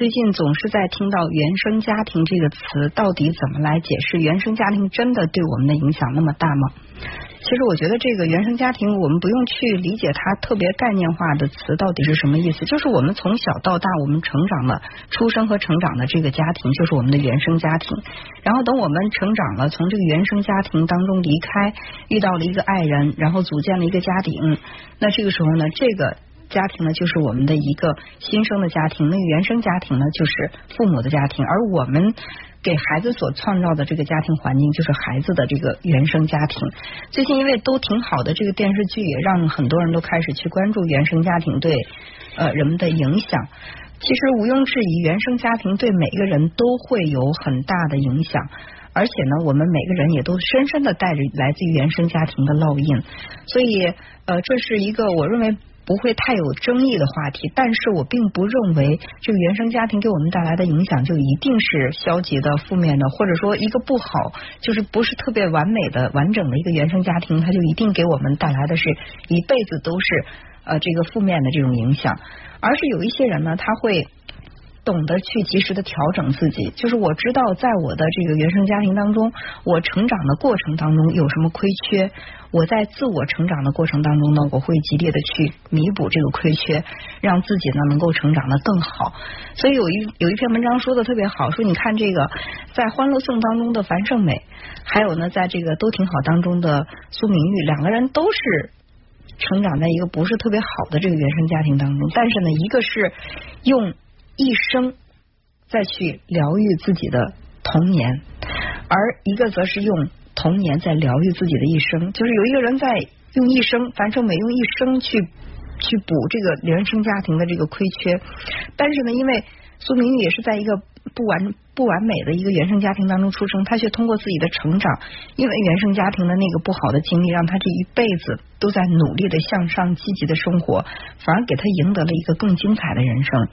最近总是在听到“原生家庭”这个词，到底怎么来解释？原生家庭真的对我们的影响那么大吗？其实我觉得这个原生家庭，我们不用去理解它特别概念化的词到底是什么意思，就是我们从小到大，我们成长的、出生和成长的这个家庭，就是我们的原生家庭。然后等我们成长了，从这个原生家庭当中离开，遇到了一个爱人，然后组建了一个家庭，那这个时候呢，这个家庭呢，就是我们的一个新生的家庭，那个原生家庭呢，就是父母的家庭，而我们。给孩子所创造的这个家庭环境，就是孩子的这个原生家庭。最近因为都挺好的这个电视剧，也让很多人都开始去关注原生家庭对呃人们的影响。其实毋庸置疑，原生家庭对每个人都会有很大的影响，而且呢，我们每个人也都深深的带着来自于原生家庭的烙印。所以呃，这是一个我认为。不会太有争议的话题，但是我并不认为这个原生家庭给我们带来的影响就一定是消极的、负面的，或者说一个不好，就是不是特别完美的、完整的一个原生家庭，它就一定给我们带来的是一辈子都是呃这个负面的这种影响，而是有一些人呢，他会。懂得去及时的调整自己，就是我知道在我的这个原生家庭当中，我成长的过程当中有什么亏缺，我在自我成长的过程当中呢，我会极力的去弥补这个亏缺，让自己呢能够成长的更好。所以有一有一篇文章说的特别好，说你看这个在《欢乐颂》当中的樊胜美，还有呢在这个都挺好当中的苏明玉，两个人都是成长在一个不是特别好的这个原生家庭当中，但是呢，一个是用。一生再去疗愈自己的童年，而一个则是用童年在疗愈自己的一生。就是有一个人在用一生，樊胜美用一生去去补这个原生家庭的这个亏缺，但是呢，因为苏明玉也是在一个不完不完美的一个原生家庭当中出生，她却通过自己的成长，因为原生家庭的那个不好的经历，让她这一辈子。都在努力的向上、积极的生活，反而给她赢得了一个更精彩的人生。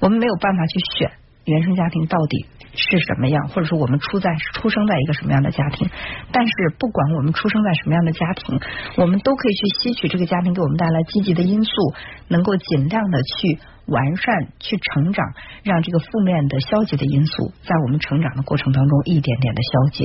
我们没有办法去选原生家庭到底是什么样，或者说我们出在出生在一个什么样的家庭。但是不管我们出生在什么样的家庭，我们都可以去吸取这个家庭给我们带来积极的因素，能够尽量的去完善、去成长，让这个负面的、消极的因素在我们成长的过程当中一点点的消解。